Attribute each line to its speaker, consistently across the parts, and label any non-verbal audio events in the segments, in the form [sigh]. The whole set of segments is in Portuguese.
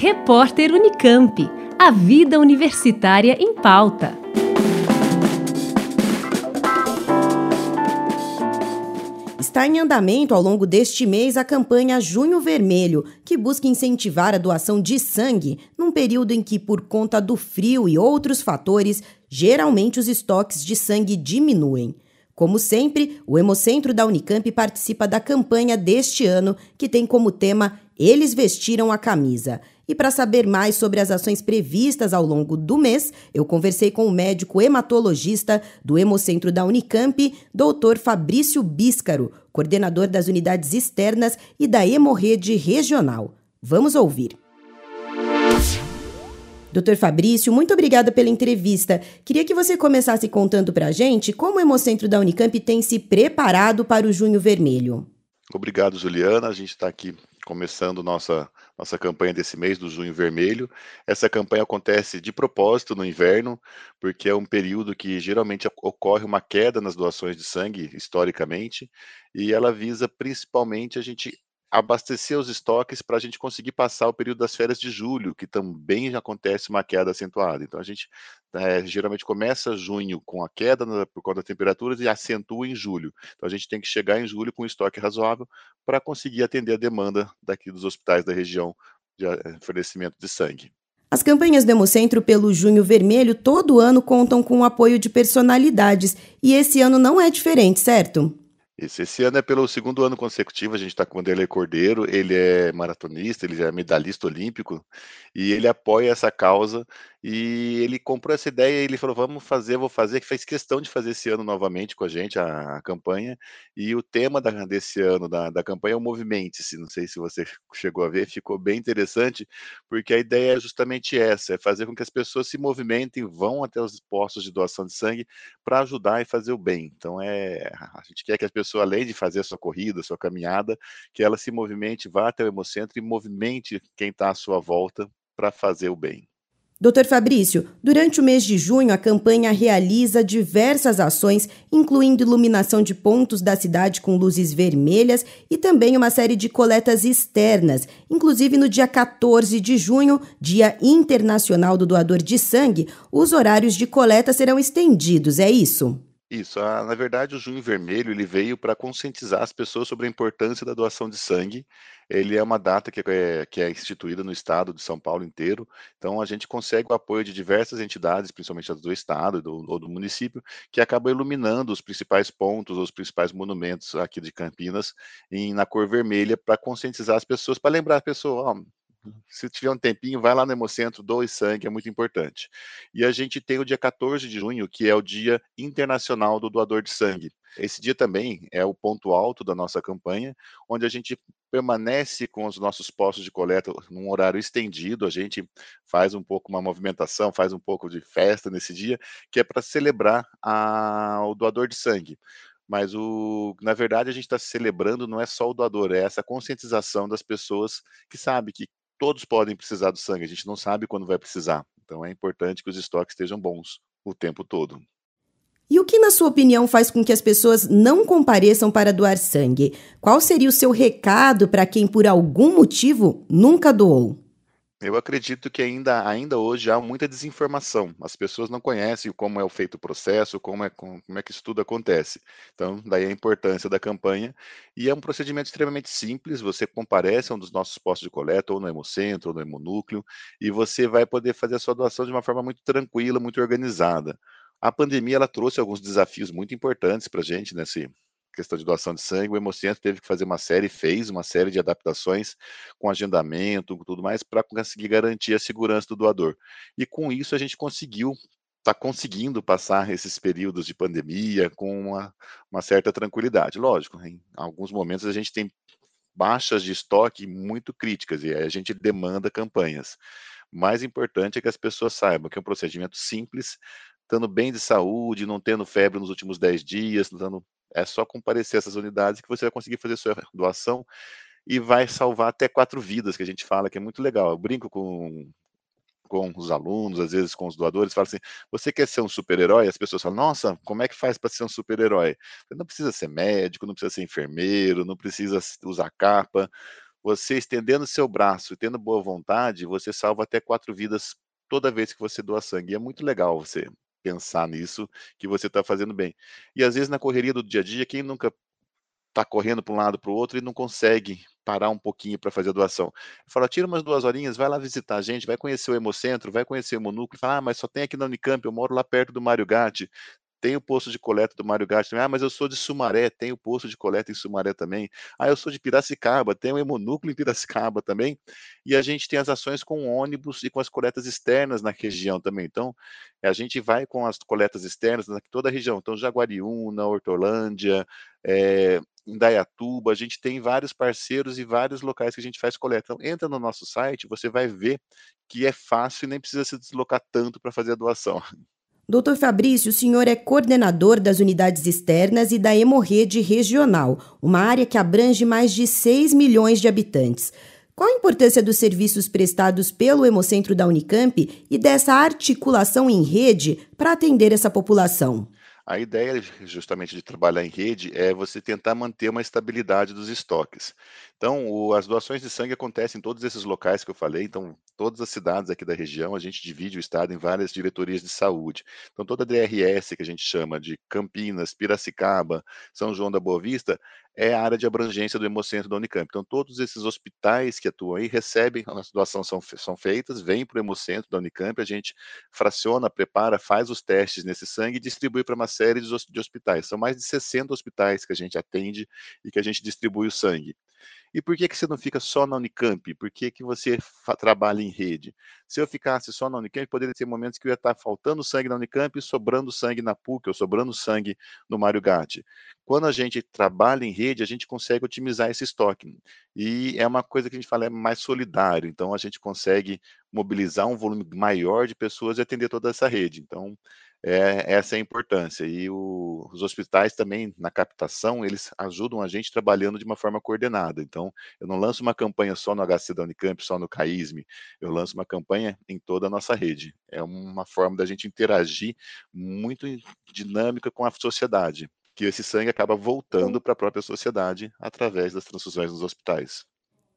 Speaker 1: Repórter Unicamp. A vida universitária em pauta.
Speaker 2: Está em andamento ao longo deste mês a campanha Junho Vermelho, que busca incentivar a doação de sangue num período em que, por conta do frio e outros fatores, geralmente os estoques de sangue diminuem. Como sempre, o Hemocentro da Unicamp participa da campanha deste ano, que tem como tema Eles Vestiram a Camisa. E para saber mais sobre as ações previstas ao longo do mês, eu conversei com o médico hematologista do Hemocentro da Unicamp, Dr. Fabrício Bíscaro, coordenador das unidades externas e da Hemorrede Regional. Vamos ouvir. Doutor Fabrício, muito obrigada pela entrevista. Queria que você começasse contando para a gente como o Hemocentro da Unicamp tem se preparado para o Junho Vermelho.
Speaker 3: Obrigado, Juliana. A gente está aqui começando nossa, nossa campanha desse mês do Junho Vermelho. Essa campanha acontece de propósito no inverno, porque é um período que geralmente ocorre uma queda nas doações de sangue, historicamente, e ela visa principalmente a gente abastecer os estoques para a gente conseguir passar o período das férias de julho, que também acontece uma queda acentuada. Então a gente é, geralmente começa junho com a queda na, por conta das temperaturas e acentua em julho. Então a gente tem que chegar em julho com um estoque razoável para conseguir atender a demanda daqui dos hospitais da região de eh, fornecimento de sangue.
Speaker 2: As campanhas do Hemocentro pelo Junho Vermelho todo ano contam com o apoio de personalidades e esse ano não é diferente, certo?
Speaker 3: Esse ano é pelo segundo ano consecutivo, a gente está com o Derlei Cordeiro, ele é maratonista, ele é medalhista olímpico, e ele apoia essa causa, e ele comprou essa ideia, e ele falou, vamos fazer, vou fazer, que fez questão de fazer esse ano novamente com a gente, a, a campanha, e o tema da, desse ano da, da campanha é o Movimente-se, não sei se você chegou a ver, ficou bem interessante, porque a ideia é justamente essa, é fazer com que as pessoas se movimentem, vão até os postos de doação de sangue para ajudar e fazer o bem, então é, a gente quer que as pessoas pessoa, além de fazer a sua corrida, a sua caminhada, que ela se movimente, vá até o Hemocentro e movimente quem está à sua volta para fazer o bem.
Speaker 2: Doutor Fabrício, durante o mês de junho, a campanha realiza diversas ações, incluindo iluminação de pontos da cidade com luzes vermelhas e também uma série de coletas externas. Inclusive, no dia 14 de junho, Dia Internacional do Doador de Sangue, os horários de coleta serão estendidos, é isso?
Speaker 3: Isso, na verdade, o Junho Vermelho ele veio para conscientizar as pessoas sobre a importância da doação de sangue. Ele é uma data que é, que é instituída no estado de São Paulo inteiro, então a gente consegue o apoio de diversas entidades, principalmente do estado do, ou do município, que acabam iluminando os principais pontos, os principais monumentos aqui de Campinas em, na cor vermelha para conscientizar as pessoas, para lembrar a pessoa, oh, se tiver um tempinho, vai lá no Hemocentro, doe sangue, é muito importante. E a gente tem o dia 14 de junho, que é o Dia Internacional do Doador de Sangue. Esse dia também é o ponto alto da nossa campanha, onde a gente permanece com os nossos postos de coleta num horário estendido, a gente faz um pouco uma movimentação, faz um pouco de festa nesse dia, que é para celebrar a, o doador de sangue mas o, na verdade a gente está celebrando não é só o doador, é essa conscientização das pessoas que sabem que todos podem precisar do sangue, a gente não sabe quando vai precisar. Então é importante que os estoques estejam bons o tempo todo.
Speaker 2: E o que, na sua opinião, faz com que as pessoas não compareçam para doar sangue? Qual seria o seu recado para quem, por algum motivo, nunca doou?
Speaker 3: Eu acredito que ainda, ainda hoje há muita desinformação. As pessoas não conhecem como é feito o processo, como é, como é que isso tudo acontece. Então, daí a importância da campanha. E é um procedimento extremamente simples. Você comparece a um dos nossos postos de coleta, ou no Hemocentro, ou no Hemonúcleo, e você vai poder fazer a sua doação de uma forma muito tranquila, muito organizada. A pandemia ela trouxe alguns desafios muito importantes para a gente nesse, questão de doação de sangue, o Hemocentro teve que fazer uma série, fez uma série de adaptações com agendamento, tudo mais, para conseguir garantir a segurança do doador. E com isso a gente conseguiu está conseguindo passar esses períodos de pandemia com uma, uma, certa tranquilidade. Lógico, em alguns momentos a gente tem baixas de estoque muito críticas e a gente demanda campanhas. Mais importante é que as pessoas saibam que é um procedimento simples, estando bem de saúde, não tendo febre nos últimos 10 dias, dando é só comparecer essas unidades que você vai conseguir fazer sua doação e vai salvar até quatro vidas, que a gente fala, que é muito legal. Eu brinco com, com os alunos, às vezes com os doadores, falo assim: você quer ser um super-herói? As pessoas falam: nossa, como é que faz para ser um super-herói? Não precisa ser médico, não precisa ser enfermeiro, não precisa usar capa. você estendendo seu braço e tendo boa vontade, você salva até quatro vidas toda vez que você doa sangue. E é muito legal você pensar nisso, que você está fazendo bem. E às vezes na correria do dia a dia, quem nunca está correndo para um lado para o outro e não consegue parar um pouquinho para fazer a doação. Fala, tira umas duas horinhas, vai lá visitar a gente, vai conhecer o Hemocentro, vai conhecer o Monúcleo, fala, ah, mas só tem aqui na Unicamp, eu moro lá perto do Mário Gatti, tem o posto de coleta do Mário Gatti também. Ah, mas eu sou de Sumaré, tem o posto de coleta em Sumaré também. Ah, eu sou de Piracicaba, tem o hemonúcleo em Piracicaba também. E a gente tem as ações com ônibus e com as coletas externas na região também. Então, a gente vai com as coletas externas em toda a região. Então, Jaguariúna, Hortolândia, é, Indaiatuba, a gente tem vários parceiros e vários locais que a gente faz coleta. Então, entra no nosso site, você vai ver que é fácil e nem precisa se deslocar tanto para fazer a doação. [laughs]
Speaker 2: Doutor Fabrício, o senhor é coordenador das unidades externas e da Hemorrede Regional, uma área que abrange mais de 6 milhões de habitantes. Qual a importância dos serviços prestados pelo Hemocentro da Unicamp e dessa articulação em rede para atender essa população?
Speaker 3: A ideia, justamente, de trabalhar em rede é você tentar manter uma estabilidade dos estoques. Então, o, as doações de sangue acontecem em todos esses locais que eu falei. Então, todas as cidades aqui da região, a gente divide o estado em várias diretorias de saúde. Então, toda a DRS, que a gente chama de Campinas, Piracicaba, São João da Boa Vista, é a área de abrangência do Hemocentro da Unicamp. Então, todos esses hospitais que atuam aí recebem, as doações são, são feitas, vêm para o Hemocentro da Unicamp, a gente fraciona, prepara, faz os testes nesse sangue e distribui para uma série de, hospitais. São mais de 60 hospitais que a gente atende e que a gente distribui o sangue. E por que, que você não fica só na Unicamp? Por que, que você trabalha em rede? Se eu ficasse só na Unicamp, poderia ter momentos que eu ia estar faltando sangue na Unicamp e sobrando sangue na PUC, ou sobrando sangue no Mário Gatti. Quando a gente trabalha em rede, a gente consegue otimizar esse estoque. E é uma coisa que a gente fala é mais solidário. Então, a gente consegue mobilizar um volume maior de pessoas e atender toda essa rede. Então, é, essa é a importância. E o, os hospitais também, na captação, eles ajudam a gente trabalhando de uma forma coordenada. Então, eu não lanço uma campanha só no HC da Unicamp, só no CAISME, eu lanço uma campanha em toda a nossa rede. É uma forma da gente interagir muito dinâmica com a sociedade, que esse sangue acaba voltando para a própria sociedade através das transfusões nos hospitais.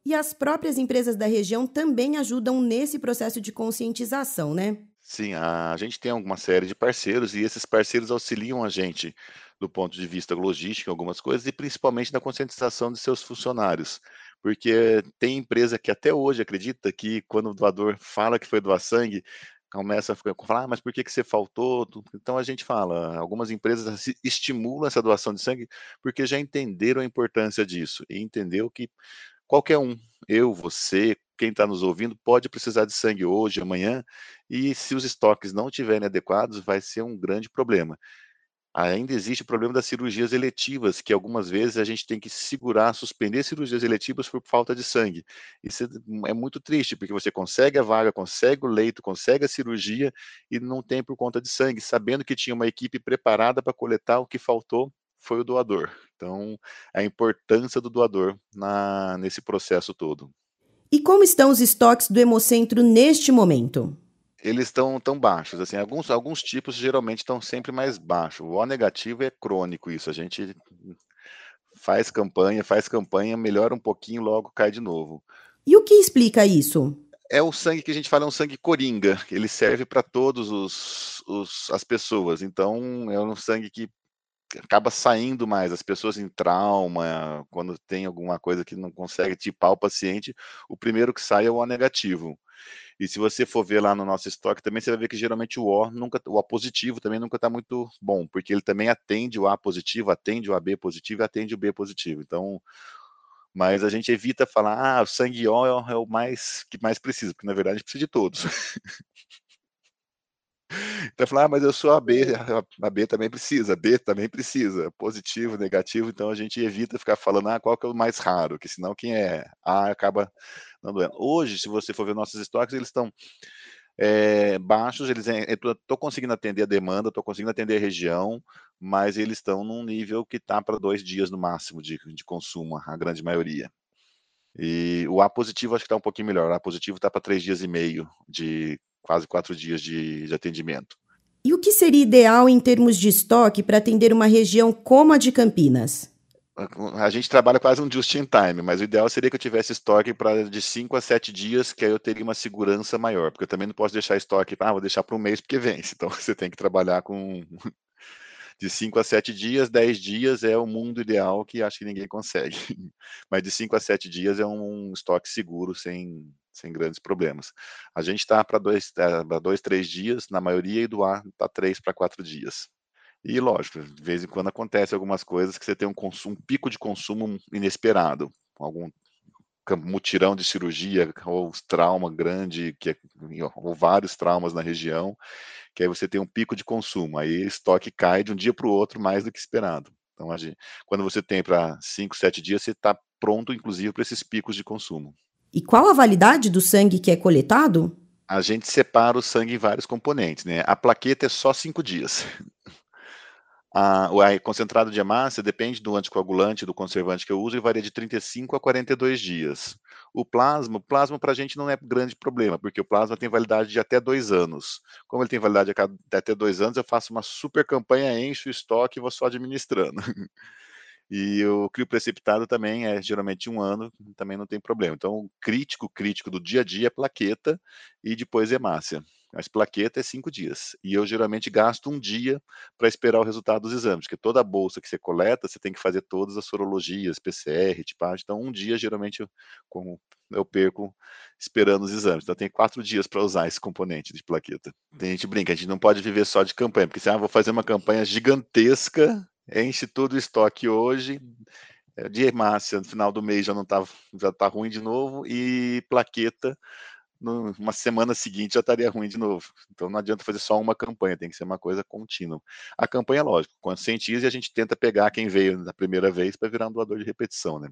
Speaker 2: E as próprias empresas da região também ajudam nesse processo de conscientização, né?
Speaker 3: Sim, a gente tem alguma série de parceiros e esses parceiros auxiliam a gente do ponto de vista logístico em algumas coisas e principalmente na conscientização de seus funcionários. Porque tem empresa que até hoje acredita que quando o doador fala que foi doar sangue, começa a falar, ah, mas por que, que você faltou? Então a gente fala, algumas empresas estimulam essa doação de sangue porque já entenderam a importância disso e entendeu que qualquer um, eu, você, quem está nos ouvindo, pode precisar de sangue hoje, amanhã, e se os estoques não estiverem adequados, vai ser um grande problema. Ainda existe o problema das cirurgias eletivas, que algumas vezes a gente tem que segurar, suspender cirurgias eletivas por falta de sangue. Isso é muito triste, porque você consegue a vaga, consegue o leito, consegue a cirurgia e não tem por conta de sangue, sabendo que tinha uma equipe preparada para coletar o que faltou foi o doador. Então, a importância do doador na, nesse processo todo.
Speaker 2: E como estão os estoques do Hemocentro neste momento?
Speaker 3: Eles estão tão baixos, assim, alguns, alguns tipos geralmente estão sempre mais baixos. O O negativo é crônico isso, a gente faz campanha, faz campanha, melhora um pouquinho, logo cai de novo.
Speaker 2: E o que explica isso?
Speaker 3: É o sangue que a gente fala, é um sangue coringa. Ele serve para todos os, os, as pessoas. Então, é um sangue que acaba saindo mais. As pessoas em trauma, quando tem alguma coisa que não consegue tipar o paciente, o primeiro que sai é o O negativo. E se você for ver lá no nosso estoque também, você vai ver que geralmente o O nunca, o A positivo também nunca está muito bom, porque ele também atende o A positivo, atende o AB positivo atende o B positivo. Então, mas a gente evita falar, ah, o sangue O é o mais que mais precisa, porque na verdade precisa de todos. [laughs] Então falar, ah, mas eu sou a B, a B também precisa, B também precisa, positivo, negativo, então a gente evita ficar falando, ah, qual que é o mais raro, que senão quem é A acaba não doendo. Hoje, se você for ver nossos estoques, eles estão é, baixos, eles estou conseguindo atender a demanda, estou conseguindo atender a região, mas eles estão num nível que está para dois dias no máximo de, de consumo, a grande maioria. E o A positivo acho que está um pouquinho melhor. O A positivo está para três dias e meio de quase quatro dias de, de atendimento.
Speaker 2: E o que seria ideal em termos de estoque para atender uma região como a de Campinas?
Speaker 3: a gente trabalha quase um just in time, mas o ideal seria que eu tivesse estoque para de 5 a 7 dias, que aí eu teria uma segurança maior, porque eu também não posso deixar estoque, ah, vou deixar para um mês porque vence. [laughs] Então você tem que trabalhar com [laughs] de 5 a 7 dias, 10 dias é o mundo ideal que acho que ninguém consegue. [laughs] Mas de 5 a 7 dias é um estoque seguro, sem, sem grandes problemas. A gente está para dois, é, dois, três dias, na maioria, e doar para três para quatro dias. E lógico, de vez em quando acontece algumas coisas que você tem um, consumo, um pico de consumo inesperado, algum mutirão de cirurgia ou trauma grande, que é, ou vários traumas na região, que aí você tem um pico de consumo, aí o estoque cai de um dia para o outro mais do que esperado. Então, gente, quando você tem para 5, 7 dias, você está pronto, inclusive, para esses picos de consumo.
Speaker 2: E qual a validade do sangue que é coletado?
Speaker 3: A gente separa o sangue em vários componentes, né? A plaqueta é só cinco dias. [laughs] A, o concentrado de hemácia depende do anticoagulante, do conservante que eu uso, e varia de 35 a 42 dias. O plasma, o plasma para a gente não é grande problema, porque o plasma tem validade de até dois anos. Como ele tem validade de até dois anos, eu faço uma super campanha, encho o estoque e vou só administrando. [laughs] E o crio precipitado também é geralmente um ano, também não tem problema. Então, crítico, crítico do dia a dia é plaqueta e depois hemácia. Mas plaqueta é cinco dias. E eu geralmente gasto um dia para esperar o resultado dos exames, porque toda a bolsa que você coleta, você tem que fazer todas as sorologias, PCR, tipagem. Então, um dia, geralmente, eu, eu perco esperando os exames. Então, tem quatro dias para usar esse componente de plaqueta. Tem gente brinca, a gente não pode viver só de campanha, porque se ah, vou fazer uma campanha gigantesca, enche todo o estoque hoje, é, de hemácia no final do mês já não tá, já está ruim de novo, e plaqueta numa semana seguinte já estaria ruim de novo. Então não adianta fazer só uma campanha, tem que ser uma coisa contínua. A campanha, lógico, conscientiza e a gente tenta pegar quem veio da primeira vez para virar um doador de repetição, né?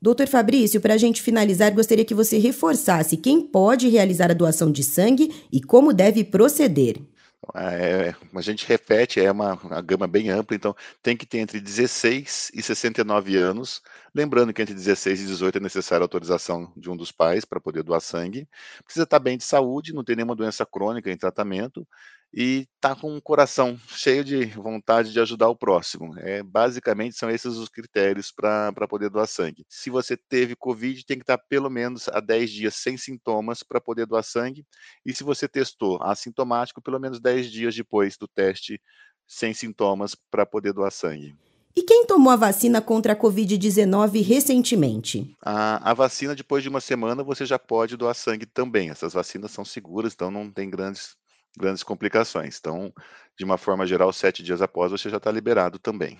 Speaker 2: Doutor Fabrício, para a gente finalizar, gostaria que você reforçasse quem pode realizar a doação de sangue e como deve proceder.
Speaker 3: É, a gente repete, é uma, uma, gama bem ampla, então tem que ter entre 16 e 69 anos. Lembrando que entre 16 e 18 é necessária a autorização de um dos pais para poder doar sangue. Precisa estar bem de saúde, não ter nenhuma doença crônica em tratamento e tá com o coração cheio de vontade de ajudar o próximo. É, basicamente são esses os critérios para poder doar sangue. Se você teve Covid, tem que estar pelo menos há 10 dias sem sintomas para poder doar sangue. E se você testou assintomático, pelo menos 10 dias depois do teste sem sintomas para poder doar sangue.
Speaker 2: E quem tomou a vacina contra a Covid-19 recentemente?
Speaker 3: A, a, vacina, depois de uma semana, você já pode doar sangue também. Essas vacinas são seguras, então não tem grandes grandes complicações. Então, de uma forma geral, sete dias após você já está liberado também.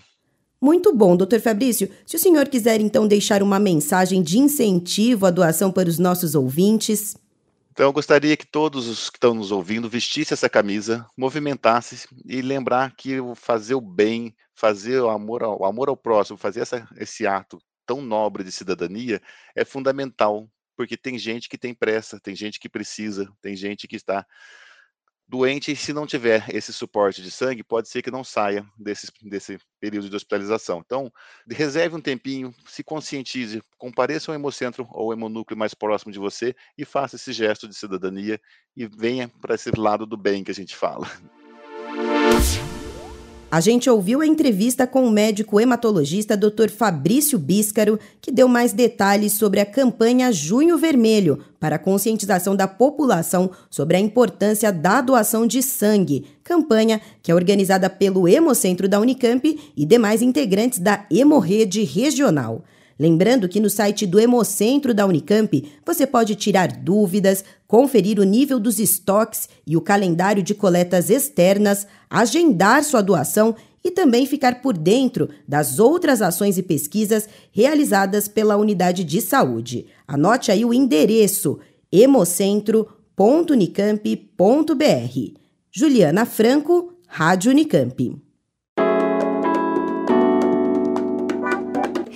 Speaker 2: Muito bom, doutor Fabrício. Se o senhor quiser então deixar uma mensagem de incentivo à doação para os nossos ouvintes.
Speaker 3: Então, eu gostaria que todos os que estão nos ouvindo vestissem essa camisa, movimentassem e lembrar que fazer o bem, fazer o amor ao, o amor ao próximo, fazer essa, esse ato tão nobre de cidadania é fundamental, porque tem gente que tem pressa, tem gente que precisa, tem gente que está doente, se não tiver esse suporte de sangue, pode ser que não saia desse, desse período de hospitalização. Então, reserve um tempinho, se conscientize, compareça ao hemocentro ou hemonúcleo mais próximo de você e faça esse gesto de cidadania e venha para esse lado do bem que a gente fala.
Speaker 2: A gente ouviu a entrevista com o médico hematologista Dr. Fabrício Bíscaro, que deu mais detalhes sobre a campanha Junho Vermelho para a conscientização da população sobre a importância da doação de sangue, campanha que é organizada pelo Hemocentro da Unicamp e demais integrantes da Hemorrede Regional. Lembrando que no site do Hemocentro da Unicamp você pode tirar dúvidas, conferir o nível dos estoques e o calendário de coletas externas, agendar sua doação e também ficar por dentro das outras ações e pesquisas realizadas pela unidade de saúde. Anote aí o endereço hemocentro.unicamp.br. Juliana Franco, Rádio Unicamp.